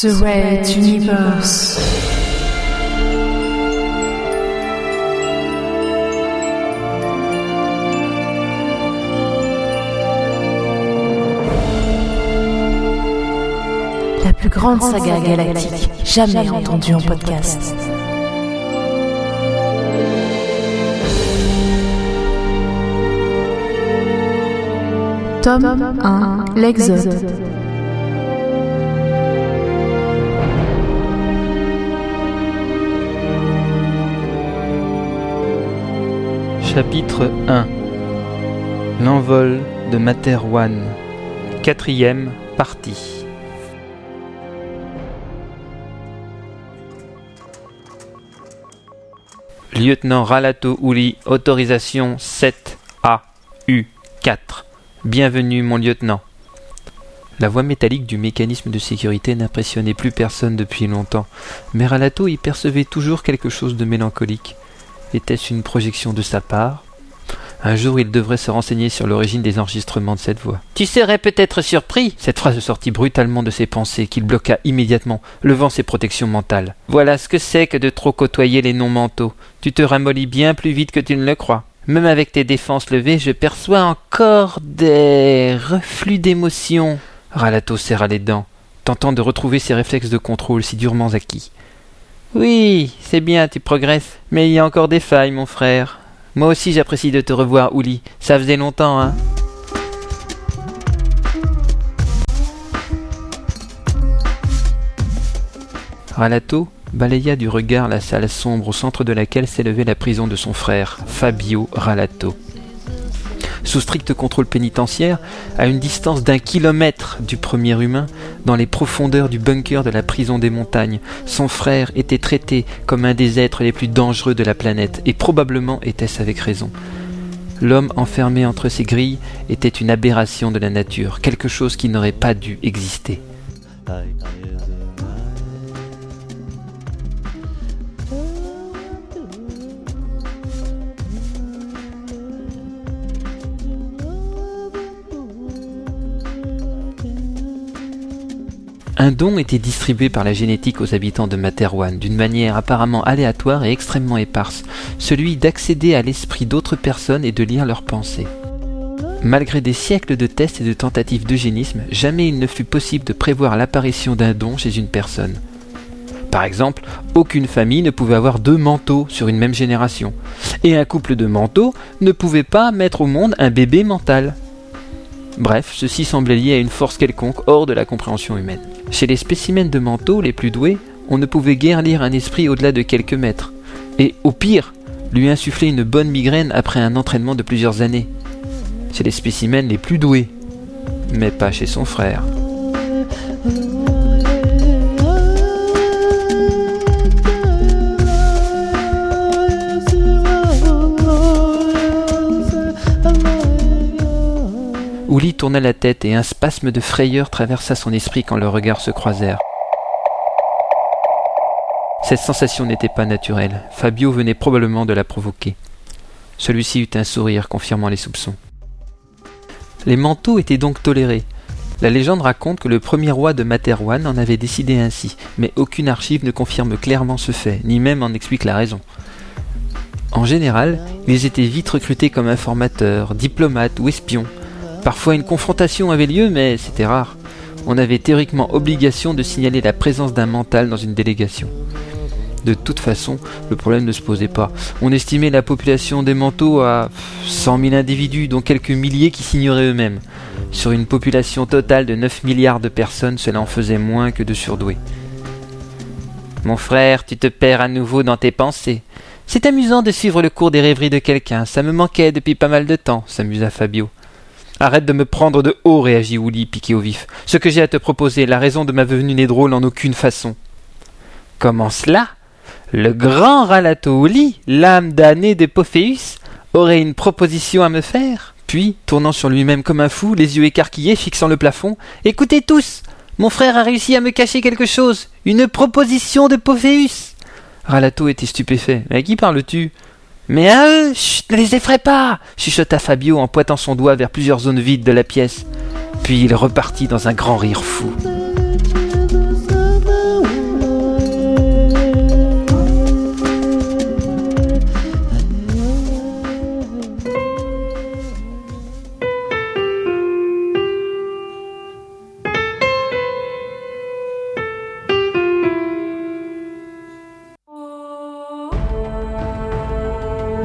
The Red Universe. La plus grande saga galactique jamais entendue en podcast. Tome 1 L'Exode. Chapitre 1 L'envol de Materwan Quatrième partie Lieutenant Ralato Uli, autorisation 7AU4. Bienvenue mon lieutenant. La voix métallique du mécanisme de sécurité n'impressionnait plus personne depuis longtemps, mais Ralato y percevait toujours quelque chose de mélancolique. Était-ce une projection de sa part Un jour, il devrait se renseigner sur l'origine des enregistrements de cette voix. Tu serais peut-être surpris Cette phrase sortit brutalement de ses pensées, qu'il bloqua immédiatement, levant ses protections mentales. Voilà ce que c'est que de trop côtoyer les non-mentaux. Tu te ramollis bien plus vite que tu ne le crois. Même avec tes défenses levées, je perçois encore des reflux d'émotions. Ralato serra les dents, tentant de retrouver ses réflexes de contrôle si durement acquis. Oui, c'est bien, tu progresses. Mais il y a encore des failles, mon frère. Moi aussi j'apprécie de te revoir, Ouli. Ça faisait longtemps, hein. Ralato balaya du regard la salle sombre au centre de laquelle s'élevait la prison de son frère, Fabio Ralato. Sous strict contrôle pénitentiaire, à une distance d'un kilomètre du premier humain, dans les profondeurs du bunker de la prison des montagnes, son frère était traité comme un des êtres les plus dangereux de la planète, et probablement était-ce avec raison. L'homme enfermé entre ces grilles était une aberration de la nature, quelque chose qui n'aurait pas dû exister. Un don était distribué par la génétique aux habitants de Materwan d'une manière apparemment aléatoire et extrêmement éparse, celui d'accéder à l'esprit d'autres personnes et de lire leurs pensées. Malgré des siècles de tests et de tentatives d'eugénisme, jamais il ne fut possible de prévoir l'apparition d'un don chez une personne. Par exemple, aucune famille ne pouvait avoir deux manteaux sur une même génération, et un couple de manteaux ne pouvait pas mettre au monde un bébé mental. Bref, ceci semblait lié à une force quelconque hors de la compréhension humaine. Chez les spécimens de manteaux les plus doués, on ne pouvait guère lire un esprit au-delà de quelques mètres, et au pire, lui insuffler une bonne migraine après un entraînement de plusieurs années. Chez les spécimens les plus doués, mais pas chez son frère. Ouli tourna la tête et un spasme de frayeur traversa son esprit quand leurs regards se croisèrent. Cette sensation n'était pas naturelle. Fabio venait probablement de la provoquer. Celui-ci eut un sourire confirmant les soupçons. Les manteaux étaient donc tolérés. La légende raconte que le premier roi de Materwan en avait décidé ainsi, mais aucune archive ne confirme clairement ce fait, ni même en explique la raison. En général, ils étaient vite recrutés comme informateurs, diplomates ou espions, Parfois une confrontation avait lieu, mais c'était rare. On avait théoriquement obligation de signaler la présence d'un mental dans une délégation. De toute façon, le problème ne se posait pas. On estimait la population des manteaux à 100 000 individus, dont quelques milliers qui signeraient eux-mêmes. Sur une population totale de 9 milliards de personnes, cela en faisait moins que de surdoués. Mon frère, tu te perds à nouveau dans tes pensées. C'est amusant de suivre le cours des rêveries de quelqu'un, ça me manquait depuis pas mal de temps, s'amusa Fabio. Arrête de me prendre de haut, réagit Woody, piqué au vif. Ce que j'ai à te proposer, la raison de ma venue n'est drôle en aucune façon. Comment cela? Le grand Ralato Woody, l'âme damnée de Pophéus, aurait une proposition à me faire? Puis, tournant sur lui-même comme un fou, les yeux écarquillés, fixant le plafond, Écoutez tous Mon frère a réussi à me cacher quelque chose Une proposition de Pophéus Ralato était stupéfait. Mais à qui parles-tu? Mais à eux, chut, ne les effraie pas chuchota Fabio en pointant son doigt vers plusieurs zones vides de la pièce. Puis il repartit dans un grand rire fou.